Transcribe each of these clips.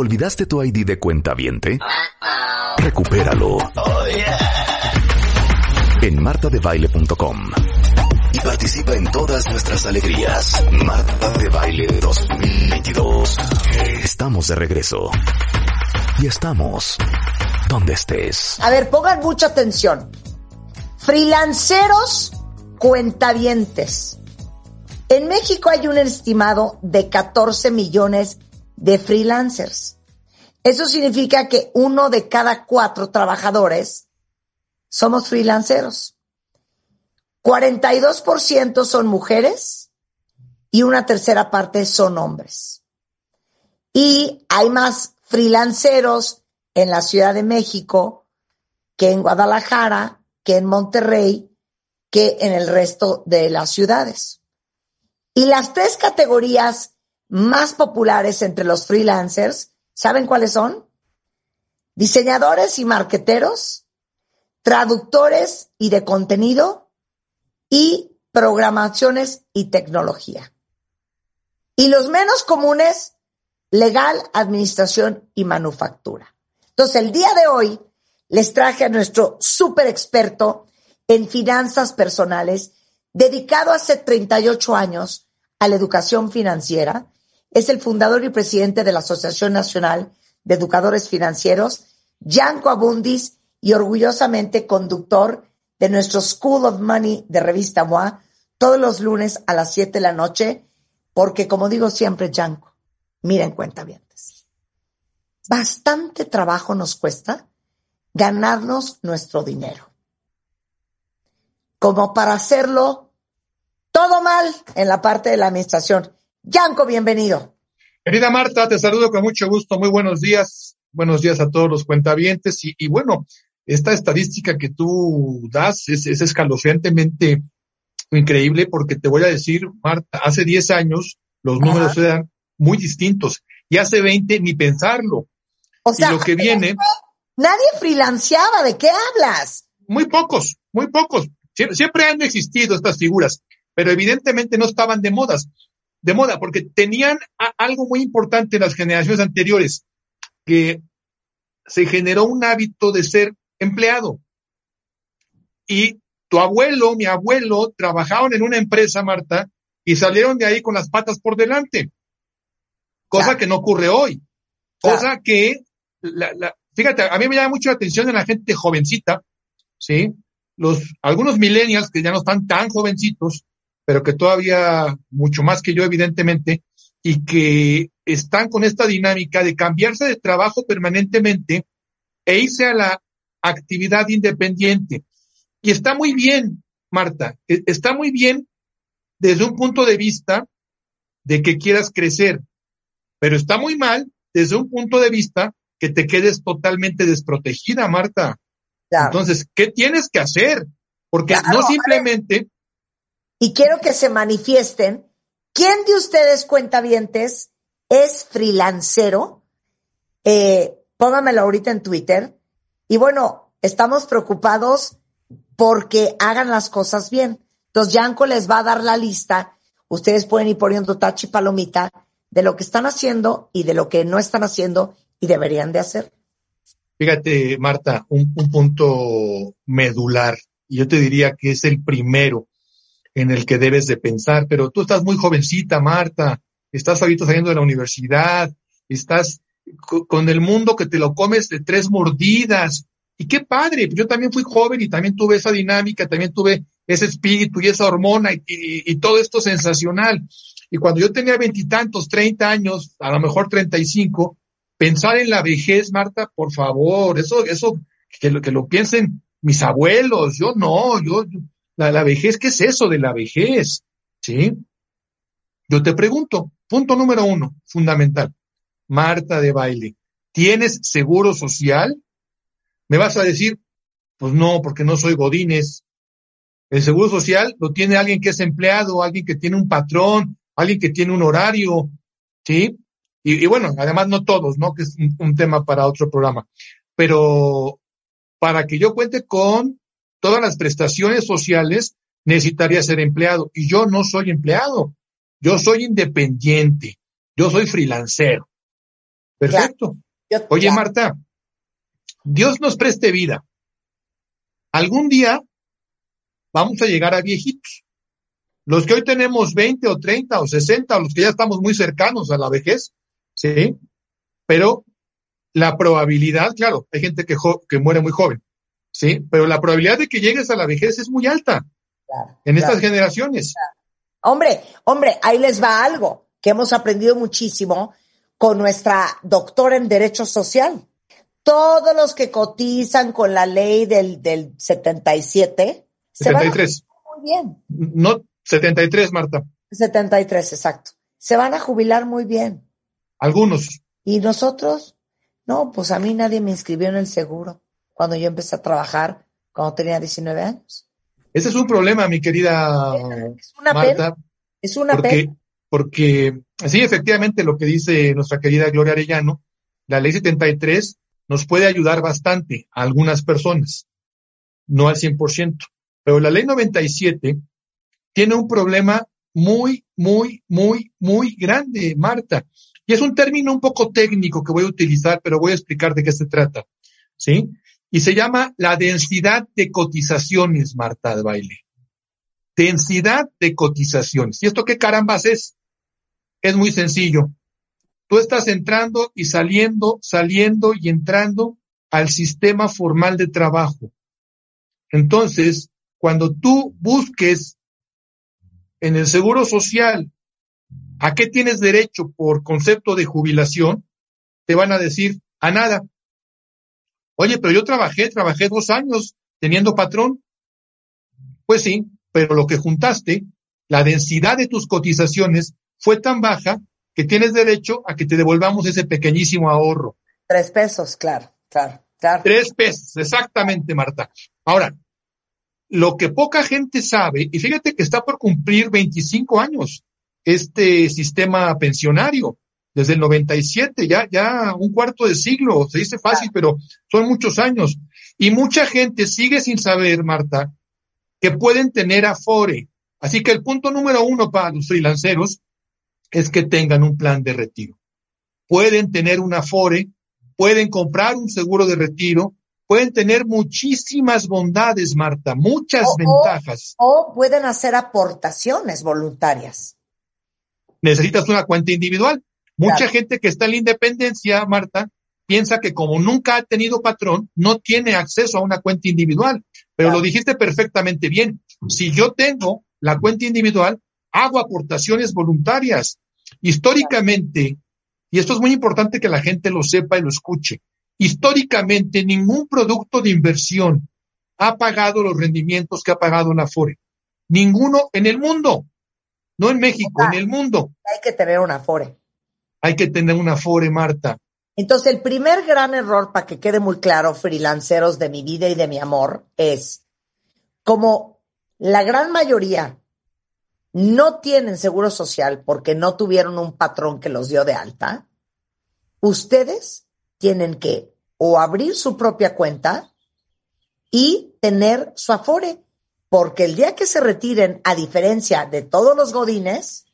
¿Olvidaste tu ID de cuenta viente? Recupéralo. En martadebaile.com. Y participa en todas nuestras alegrías. Marta de Baile 2022. Estamos de regreso. Y estamos donde estés. A ver, pongan mucha atención. Freelanceros cuentavientes. En México hay un estimado de 14 millones de freelancers. Eso significa que uno de cada cuatro trabajadores somos freelanceros. 42% son mujeres y una tercera parte son hombres. Y hay más freelanceros en la Ciudad de México que en Guadalajara, que en Monterrey, que en el resto de las ciudades. Y las tres categorías más populares entre los freelancers, ¿saben cuáles son? Diseñadores y marqueteros, traductores y de contenido y programaciones y tecnología. Y los menos comunes, legal, administración y manufactura. Entonces, el día de hoy les traje a nuestro super experto en finanzas personales, dedicado hace 38 años a la educación financiera. Es el fundador y presidente de la Asociación Nacional de Educadores Financieros, Yanko Abundis, y orgullosamente conductor de nuestro School of Money de Revista MOA, todos los lunes a las 7 de la noche, porque como digo siempre, Yanko, miren cuenta bien. Bastante trabajo nos cuesta ganarnos nuestro dinero como para hacerlo todo mal en la parte de la administración. Yanko, bienvenido. Querida Marta, te saludo con mucho gusto. Muy buenos días. Buenos días a todos los cuentavientes. Y, bueno, esta estadística que tú das es, escalofriantemente increíble porque te voy a decir, Marta, hace 10 años los números eran muy distintos y hace 20 ni pensarlo. O sea, y lo que viene. Nadie freelanceaba, ¿de qué hablas? Muy pocos, muy pocos. Siempre han existido estas figuras, pero evidentemente no estaban de modas, de moda, porque tenían algo muy importante en las generaciones anteriores, que se generó un hábito de ser empleado. Y tu abuelo, mi abuelo, trabajaban en una empresa, Marta, y salieron de ahí con las patas por delante. Cosa que no ocurre hoy. Cosa que, la, fíjate, a mí me llama mucho la atención en la gente jovencita, ¿sí? los, algunos millennials que ya no están tan jovencitos, pero que todavía mucho más que yo, evidentemente, y que están con esta dinámica de cambiarse de trabajo permanentemente e irse a la actividad independiente. Y está muy bien, Marta, e, está muy bien desde un punto de vista de que quieras crecer, pero está muy mal desde un punto de vista que te quedes totalmente desprotegida, Marta. Entonces, ¿qué tienes que hacer? Porque no simplemente... Y quiero que se manifiesten. ¿Quién de ustedes, cuentavientes, es freelancero? Eh, póngamelo ahorita en Twitter. Y bueno, estamos preocupados porque hagan las cosas bien. Entonces, Yanko les va a dar la lista. Ustedes pueden ir poniendo tachi palomita de lo que están haciendo y de lo que no están haciendo y deberían de hacer. Fíjate, Marta, un, punto medular, yo te diría que es el primero en el que debes de pensar, pero tú estás muy jovencita, Marta, estás ahorita saliendo de la universidad, estás con el mundo que te lo comes de tres mordidas, y qué padre, yo también fui joven y también tuve esa dinámica, también tuve ese espíritu y esa hormona y, todo esto sensacional. Y cuando yo tenía veintitantos, treinta años, a lo mejor treinta y cinco, Pensar en la vejez, Marta, por favor, eso, eso, que lo, que lo piensen mis abuelos, yo no, yo, la, vejez, ¿qué es eso de la vejez? ¿Sí? Yo te pregunto, punto número uno, fundamental. Marta de baile, ¿tienes seguro social? Me vas a decir, pues no, porque no soy Godínez. El seguro social lo tiene alguien que es empleado, alguien que tiene un patrón, alguien que tiene un horario, ¿sí? Y, bueno, además no todos, ¿no? Que es un, tema para otro programa. Pero para que yo cuente con todas las prestaciones sociales, necesitaría ser empleado. Y yo no soy empleado. Yo soy independiente. Yo soy freelancero. Perfecto. Oye, Marta, Dios nos preste vida. Algún día vamos a llegar a viejitos. Los que hoy tenemos 20 o 30 o 60, o los que ya estamos muy cercanos a la vejez, ¿sí? Pero la probabilidad, claro, hay gente que, que muere muy joven, ¿sí? Pero la probabilidad de que llegues a la vejez es muy alta en estas generaciones. Hombre, hombre, ahí les va algo que hemos aprendido muchísimo con nuestra doctora en Derecho Social. Todos los que cotizan con la ley del, del 77 73. se van a muy bien. No, 73, Marta. 73, exacto. Se van a jubilar muy bien. Algunos. ¿Y nosotros? No, pues a mí nadie me inscribió en el seguro cuando yo empecé a trabajar cuando tenía 19 años. Ese es un problema, mi querida es una Marta. Es una porque, Porque sí, efectivamente, lo que dice nuestra querida Gloria Arellano, la ley 73 nos puede ayudar bastante a algunas personas, no al 100%. Pero la ley 97 tiene un problema muy, muy, muy, muy grande, Marta. Y es un término un poco técnico que voy a utilizar, pero voy a explicar de qué se trata. ¿Sí? Y se llama la densidad de cotizaciones, Marta de baile. Densidad de cotizaciones. ¿Y esto qué carambas es? Es muy sencillo. Tú estás entrando y saliendo, saliendo y entrando al sistema formal de trabajo. Entonces, cuando tú busques en el seguro social a qué tienes derecho por concepto de jubilación, te van a decir a nada. Oye, pero yo trabajé, trabajé dos años teniendo patrón. Pues sí, pero lo que juntaste, la densidad de tus cotizaciones fue tan baja que tienes derecho a que te devolvamos ese pequeñísimo ahorro. Tres pesos, claro, claro, claro. Tres pesos, exactamente, Marta. Ahora, lo que poca gente sabe, y fíjate que está por cumplir 25 años este sistema pensionario, desde el 97, ya, ya un cuarto de siglo, se dice fácil, pero son muchos años. Y mucha gente sigue sin saber, Marta, que pueden tener afore. Así que el punto número uno para los freelanceros es que tengan un plan de retiro. Pueden tener un afore, pueden comprar un seguro de retiro, pueden tener muchísimas bondades, Marta, muchas ventajas. O, pueden hacer aportaciones voluntarias. Necesitas una cuenta individual. Mucha gente que está en la independencia, Marta, piensa que como nunca ha tenido patrón, no tiene acceso a una cuenta individual. Pero lo dijiste perfectamente bien. Si yo tengo la cuenta individual, hago aportaciones voluntarias. Históricamente, y esto es muy importante que la gente lo sepa y lo escuche, históricamente ningún producto de inversión ha pagado los rendimientos que ha pagado una Afore. Ninguno en el mundo, no en México, en el mundo. Hay que tener una Afore. Hay que tener una Afore, Marta. Entonces, el primer gran error, para que quede muy claro, freelanceros de mi vida y de mi amor, es como la gran mayoría no tienen seguro social porque no tuvieron un patrón que los dio de alta, ustedes tienen que o abrir su propia cuenta y tener su afore, porque el día que se retiren, a diferencia de todos los godines,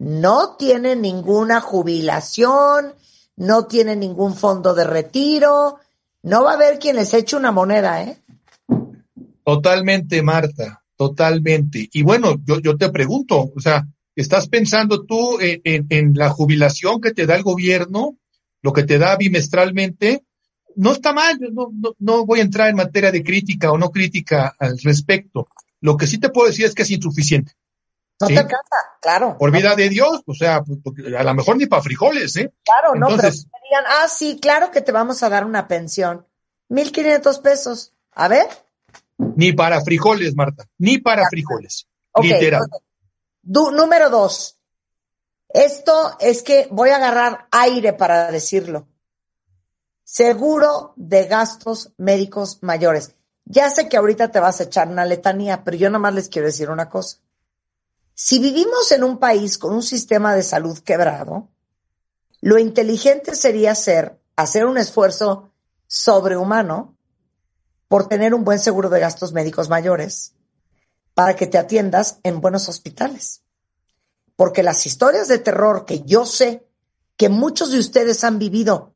no tienen ninguna jubilación, no tienen ningún fondo de retiro, no va a haber quien les eche una moneda, ¿eh? Totalmente, Marta. Totalmente. Y bueno, yo, te pregunto, o sea, ¿estás pensando tú en, la jubilación que te da el gobierno, lo que te da bimestralmente? No está mal, no, no, voy a entrar en materia de crítica o no crítica al respecto. Lo que sí te puedo decir es que es insuficiente. No te alcanza, claro. Por vida de Dios, o sea, pues, a lo mejor ni para frijoles, ¿eh? Claro, no, pero digan, ah, sí, claro que te vamos a dar una pensión. Mil quinientos pesos. A ver, ni para frijoles, Marta, ni para frijoles. literal. número dos. Esto es que voy a agarrar aire para decirlo. Seguro de gastos médicos mayores. Ya sé que ahorita te vas a echar una letanía, pero yo nada más les quiero decir una cosa. Si vivimos en un país con un sistema de salud quebrado, lo inteligente sería ser, hacer un esfuerzo sobrehumano por tener un buen seguro de gastos médicos mayores para que te atiendas en buenos hospitales. Porque las historias de terror que yo sé que muchos de ustedes han vivido,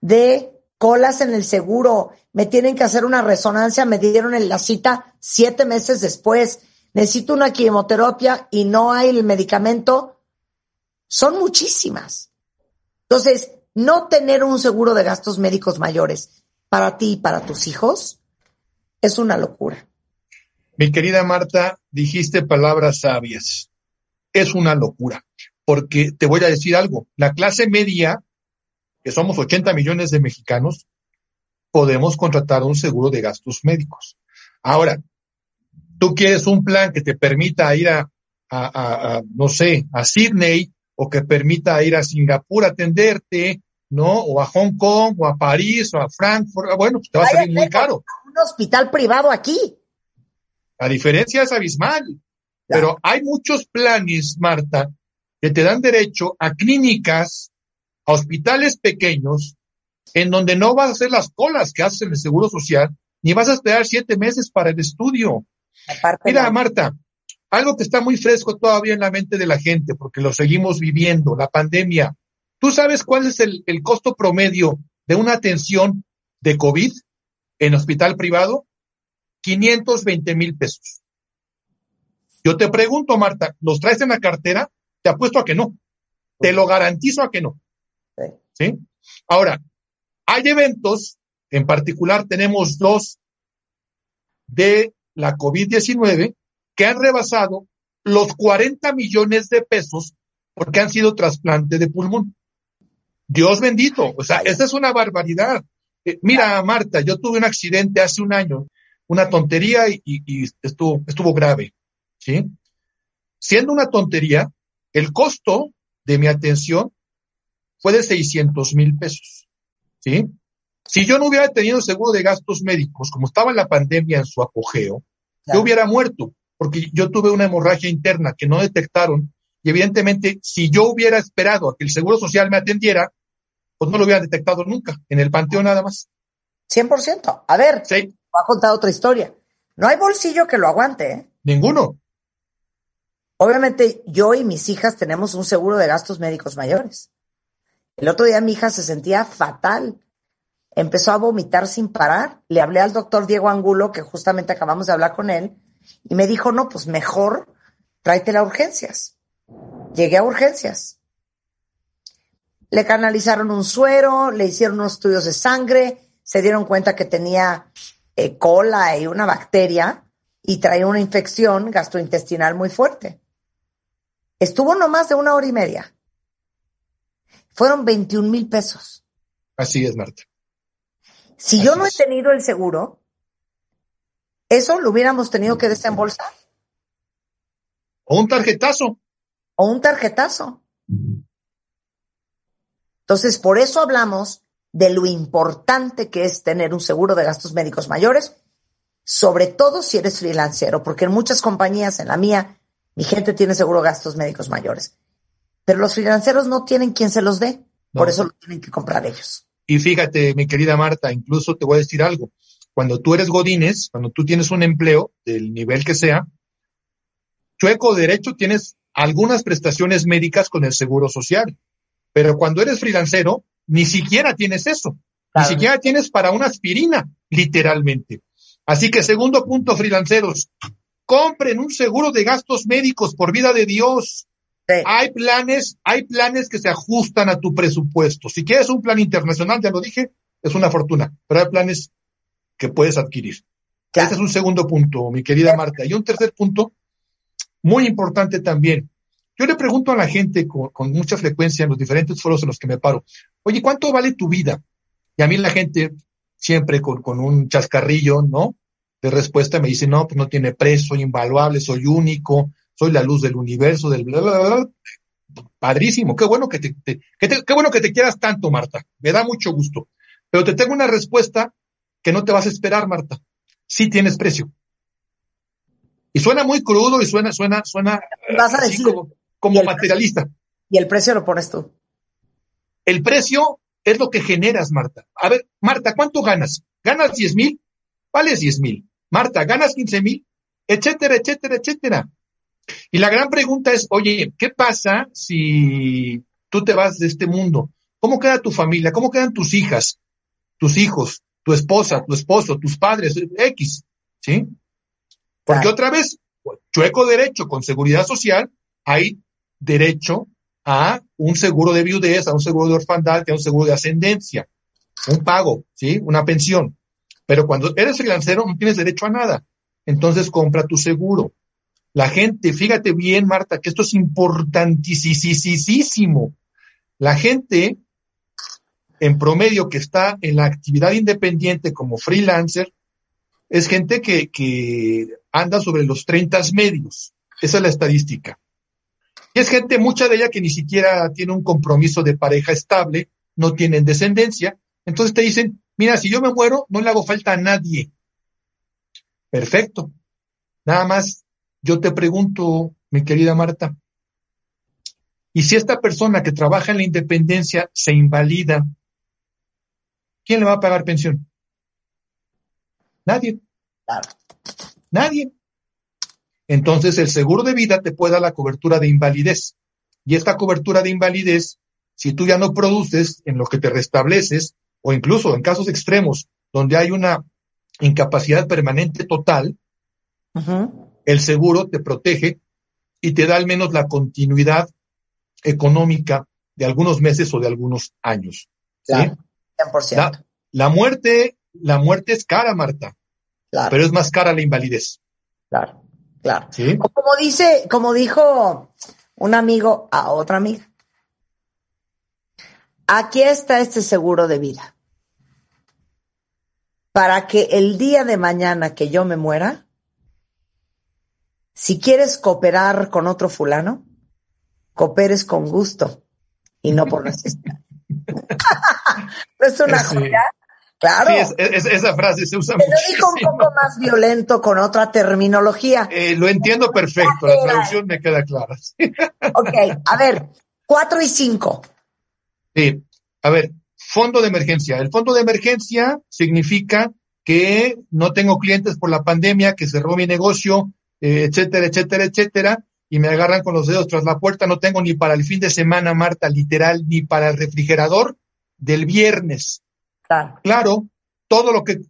de colas en el seguro, me tienen que hacer una resonancia, me dieron en la cita siete meses después, necesito una quimioterapia y no hay el medicamento, son muchísimas. Entonces, no tener un seguro de gastos médicos mayores para ti y para tus hijos es una locura. Mi querida Marta, dijiste palabras sabias. Es una locura, porque te voy a decir algo. La clase media, que somos 80 millones de mexicanos, podemos contratar un seguro de gastos médicos. Ahora, tú quieres un plan que te permita ir a, a, a, no sé, a Sydney o que permita ir a Singapur a atenderte, ¿no? O a Hong Kong, o a París, o a Frankfurt, ah, bueno, pues te va a salir muy caro. Un hospital privado aquí. La diferencia es abismal. Pero hay muchos planes, Marta, que te dan derecho a clínicas, a hospitales pequeños, en donde no vas a hacer las colas que haces en el Seguro Social, ni vas a esperar siete meses para el estudio. Mira, Marta, algo que está muy fresco todavía en la mente de la gente, porque lo seguimos viviendo, la pandemia. ¿Tú sabes cuál es el, el costo promedio de una atención de COVID en hospital privado? 520 mil pesos. Yo te pregunto, Marta, ¿los traes en la cartera? Te apuesto a que no. Te lo garantizo a que no. ¿Sí? Ahora, hay eventos, en particular tenemos dos de la COVID-19 que han rebasado los 40 millones de pesos porque han sido trasplante de pulmón. Dios bendito, o sea, esa es una barbaridad. Eh, mira, Marta, yo tuve un accidente hace un año una tontería y, estuvo, estuvo grave, ¿sí? Siendo una tontería, el costo de mi atención fue de 600 mil pesos, ¿sí? Si yo no hubiera tenido seguro de gastos médicos, como estaba en la pandemia en su apogeo, yo hubiera muerto, porque yo tuve una hemorragia interna que no detectaron, y evidentemente, si yo hubiera esperado a que el seguro social me atendiera, pues no lo hubiera detectado nunca, en el panteón nada más. 100%. A ver, sí va a contar otra historia. No hay bolsillo que lo aguante, ¿eh? Ninguno. Obviamente yo y mis hijas tenemos un seguro de gastos médicos mayores. El otro día mi hija se sentía fatal. Empezó a vomitar sin parar. Le hablé al doctor Diego Angulo, que justamente acabamos de hablar con él, y me dijo, no, pues mejor tráete a urgencias. Llegué a urgencias. Le canalizaron un suero, le hicieron unos estudios de sangre, se dieron cuenta que tenía eh, cola y una bacteria y trae una infección gastrointestinal muy fuerte. Estuvo no más de una hora y media. Fueron 21 mil pesos. Así es, Marta. Si yo no he tenido el seguro, eso lo hubiéramos tenido que desembolsar. O un tarjetazo. O un tarjetazo. Entonces, por eso hablamos de lo importante que es tener un seguro de gastos médicos mayores, sobre todo si eres freelancero, porque en muchas compañías, en la mía, mi gente tiene seguro de gastos médicos mayores. Pero los freelanceros no tienen quien se los dé, por eso lo tienen que comprar ellos. Y fíjate, mi querida Marta, incluso te voy a decir algo. Cuando tú eres godines, cuando tú tienes un empleo del nivel que sea, chueco derecho tienes algunas prestaciones médicas con el seguro social. Pero cuando eres freelancero, ni siquiera tienes eso. Ni siquiera tienes para una aspirina, literalmente. Así que segundo punto, freelanceros, compren un seguro de gastos médicos por vida de Dios. Hay planes, hay planes que se ajustan a tu presupuesto. Si quieres un plan internacional, ya lo dije, es una fortuna, pero hay planes que puedes adquirir. Este es un segundo punto, mi querida Marta. Y un tercer punto, muy importante también. Yo le pregunto a la gente con, mucha frecuencia en los diferentes foros en los que me paro, oye, ¿cuánto vale tu vida? Y a mí la gente siempre con, un chascarrillo, ¿no? De respuesta me dice, no, pues no tiene precio, soy invaluable, soy único, soy la luz del universo, del bla, bla, bla. Padrísimo, qué bueno que te, qué bueno que te quieras tanto, Marta. Me da mucho gusto. Pero te tengo una respuesta que no te vas a esperar, Marta. Sí tienes precio. Y suena muy crudo y suena, suena, suena. Vas a decir, como materialista. y el precio lo pones tú. El precio es lo que generas, Marta. A ver, Marta, ¿cuánto ganas? ¿Ganas 10 mil? Vale 10 mil. Marta, ¿ganas 15 mil? Etcétera, etcétera, etcétera. Y la gran pregunta es, oye, ¿qué pasa si tú te vas de este mundo, ¿cómo queda tu familia? ¿Cómo quedan tus hijas, tus hijos, tu esposa, tu esposo, tus padres, X? ¿Sí? Porque otra vez, chueco derecho con seguridad social, hay derecho a un seguro de viudez, a un seguro de orfandad, a un seguro de ascendencia, un pago, ¿sí? Una pensión. Pero cuando eres freelancero no tienes derecho a nada. Entonces compra tu seguro. La gente, fíjate bien, Marta, que esto es importantísimo. La gente, en promedio, que está en la actividad independiente como freelancer, es gente que, que anda sobre los 30 medios. Esa es la estadística. Y es gente, mucha de ella que ni siquiera tiene un compromiso de pareja estable, no tienen descendencia. Entonces te dicen, mira, si yo me muero, no le hago falta a nadie. Perfecto. Nada más, yo te pregunto, mi querida Marta, ¿y si esta persona que trabaja en la independencia se invalida, quién le va a pagar pensión? Nadie. Nadie. Entonces el seguro de vida te puede dar la cobertura de invalidez. Y esta cobertura de invalidez, si tú ya no produces en lo que te restableces, o incluso en casos extremos donde hay una incapacidad permanente total, el seguro te protege y te da al menos la continuidad económica de algunos meses o de algunos años. La, muerte, la muerte es cara, Marta. Pero es más cara la invalidez. Claro, claro. Como dice, como dijo un amigo a otra amiga. Aquí está este seguro de vida. Para que el día de mañana que yo me muera, si quieres cooperar con otro fulano, cooperes con gusto y no por necesidad. es una joya? Claro. Sí, esa frase se usa. Lo dijo un poco más violento con otra terminología. Eh, lo entiendo perfecto, la traducción me queda clara. ok, a ver, cuatro y cinco. Sí, a ver, fondo de emergencia. El fondo de emergencia significa que no tengo clientes por la pandemia, que cerró mi negocio, eh, etcétera, etcétera, etcétera, y me agarran con los dedos tras la puerta. No tengo ni para el fin de semana, Marta, literal, ni para el refrigerador del viernes. Claro, todo lo que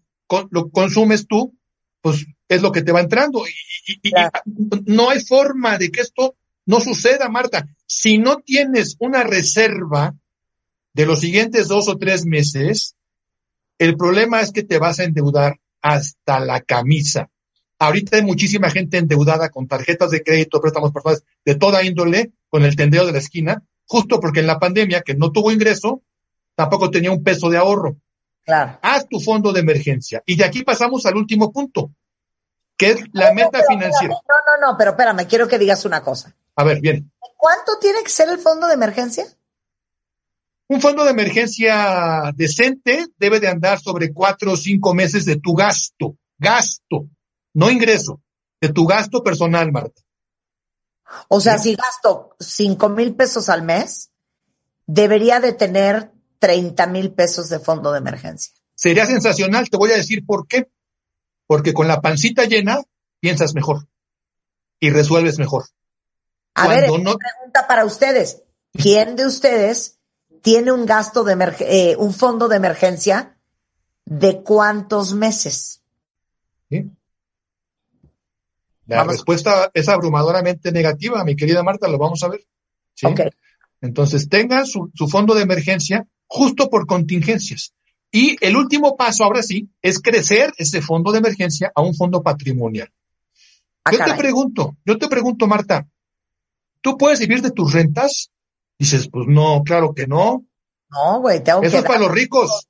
lo consumes tú, pues es lo que te va entrando. Y, no hay forma de que esto no suceda, Marta. Si no tienes una reserva de los siguientes dos o tres meses, el problema es que te vas a endeudar hasta la camisa. Ahorita hay muchísima gente endeudada con tarjetas de crédito, préstamos personales de toda índole, con el tendeo de la esquina, justo porque en la pandemia, que no tuvo ingreso, tampoco tenía un peso de ahorro. Claro. Haz tu fondo de emergencia. Y de aquí pasamos al último punto, que es la meta financiera. no, no, no, pero espérame, quiero que digas una cosa. A ver, bien. ¿Cuánto tiene que ser el fondo de emergencia? Un fondo de emergencia decente debe de andar sobre cuatro o cinco meses de tu gasto, gasto, no ingreso, de tu gasto personal, Marta. O sea, si gasto cinco mil pesos al mes, debería de tener 30 mil pesos de fondo de emergencia. Sería sensacional, te voy a decir por qué. Porque con la pancita llena piensas mejor y resuelves mejor. A ver, una pregunta para ustedes. ¿Quién de ustedes tiene un gasto de eh, un fondo de emergencia de cuántos meses? La respuesta es abrumadoramente negativa, mi querida Marta, lo vamos a ver. Entonces, tengan su, fondo de emergencia justo por contingencias. Y el último paso, ahora sí, es crecer ese fondo de emergencia a un fondo patrimonial. Ah, yo te pregunto, yo te pregunto, Marta, ¿tú puedes vivir de tus rentas? Dices, pues no, claro que no. No, güey, tengo Eso es para los ricos.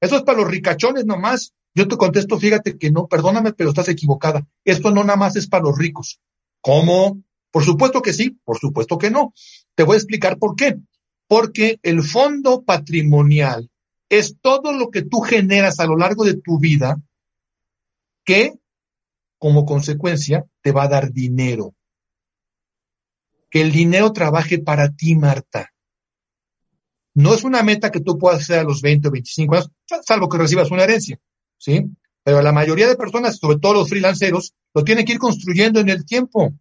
Eso es para los ricachones nomás. Yo te contesto, fíjate que no, perdóname, pero estás equivocada. Esto no nada más es para los ricos. ¿Cómo? Por supuesto que sí, por supuesto que no. Te voy a explicar por qué porque el fondo patrimonial es todo lo que tú generas a lo largo de tu vida que, como consecuencia, te va a dar dinero. Que el dinero trabaje para ti, Marta. No es una meta que tú puedas hacer a los 20 o 25 años, salvo que recibas una herencia, ¿sí? Pero la mayoría de personas, sobre todo los freelanceros, lo tienen que ir construyendo en el tiempo.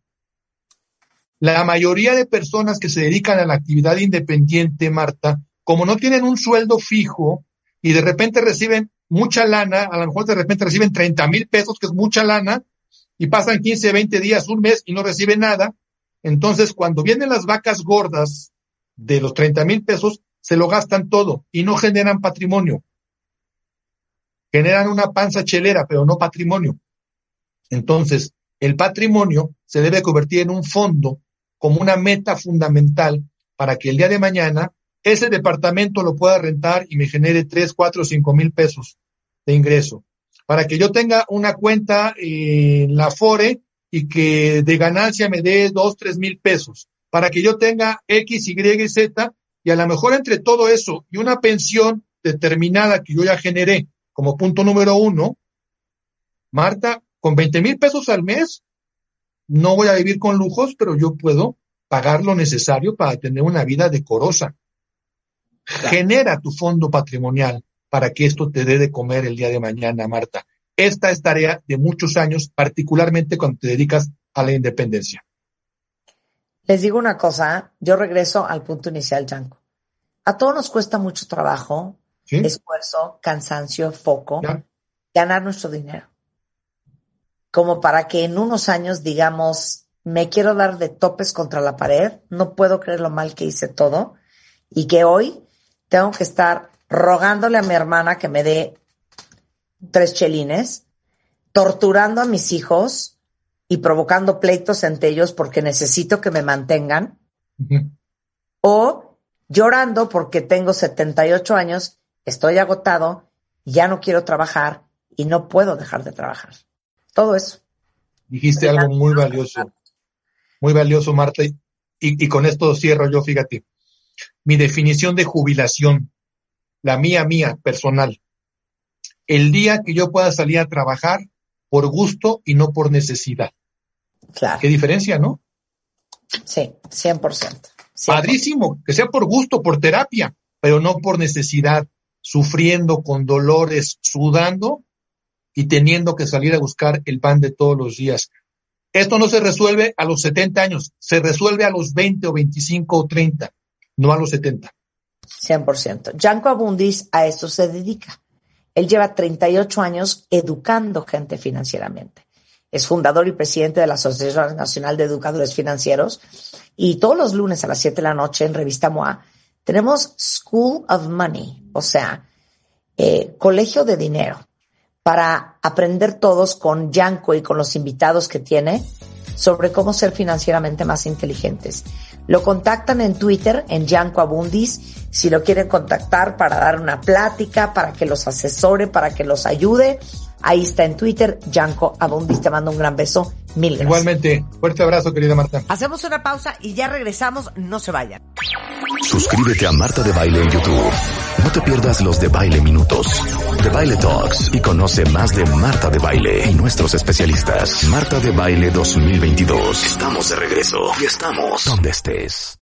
La mayoría de personas que se dedican a la actividad independiente, Marta, como no tienen un sueldo fijo y de repente reciben mucha lana, a lo mejor de repente reciben 30 mil pesos, que es mucha lana, y pasan 15, 20 días, un mes y no reciben nada. Entonces, cuando vienen las vacas gordas de los 30 mil pesos, se lo gastan todo y no generan patrimonio. Generan una panza chelera, pero no patrimonio. Entonces, el patrimonio se debe convertir en un fondo como una meta fundamental para que el día de mañana ese departamento lo pueda rentar y me genere 3, 4, 5 mil pesos de ingreso. Para que yo tenga una cuenta en la FORE y que de ganancia me dé 2, 3 mil pesos. Para que yo tenga X, Y y Z y a lo mejor entre todo eso y una pensión determinada que yo ya generé como punto número uno, Marta, con 20 mil pesos al mes, no voy a vivir con lujos, pero yo puedo pagar lo necesario para tener una vida decorosa. Genera tu fondo patrimonial para que esto te dé de comer el día de mañana, Marta. Esta es tarea de muchos años, particularmente cuando te dedicas a la independencia. Les digo una cosa, yo regreso al punto inicial, Janko. A todos nos cuesta mucho trabajo, esfuerzo, cansancio, foco, ganar nuestro dinero. Como para que en unos años digamos, me quiero dar de topes contra la pared, no puedo creer lo mal que hice todo y que hoy tengo que estar rogándole a mi hermana que me dé tres chelines, torturando a mis hijos y provocando pleitos entre ellos porque necesito que me mantengan, o llorando porque tengo 78 años, estoy agotado, ya no quiero trabajar y no puedo dejar de trabajar. Todo eso. Dijiste algo muy valioso, muy valioso, Marta, y con esto cierro yo, fíjate mi definición de jubilación, la mía, mía, personal. El día que yo pueda salir a trabajar por gusto y no por necesidad. Claro. ¿Qué diferencia, no? Sí, 100%. Padrísimo, que sea por gusto, por terapia, pero no por necesidad, sufriendo con dolores, sudando y teniendo que salir a buscar el pan de todos los días. Esto no se resuelve a los 70 años, se resuelve a los 20 o 25 o 30 no a los 70. 100%. Janko Abundis a eso se dedica. Él lleva 38 años educando gente financieramente. Es fundador y presidente de la Asociación Nacional de Educadores Financieros. Y todos los lunes a las 7 de la noche en Revista MOA tenemos School of Money, o sea, eh, colegio de dinero, para aprender todos con Janko y con los invitados que tiene sobre cómo ser financieramente más inteligentes. Lo contactan en Twitter, en Yanko Abundis, si lo quieren contactar para dar una plática, para que los asesore, para que los ayude. Ahí está en Twitter, Yanko Abundis. Te mando un gran beso. Mil gracias. Igualmente. Fuerte abrazo, querida Marta. Hacemos una pausa y ya regresamos. No se vayan. Suscríbete a Marta de Baile en YouTube. No te pierdas los de Baile Minutos, de Baile Talks y conoce más de Marta de Baile y nuestros especialistas. Marta de Baile 2022. Estamos de regreso y estamos donde estés.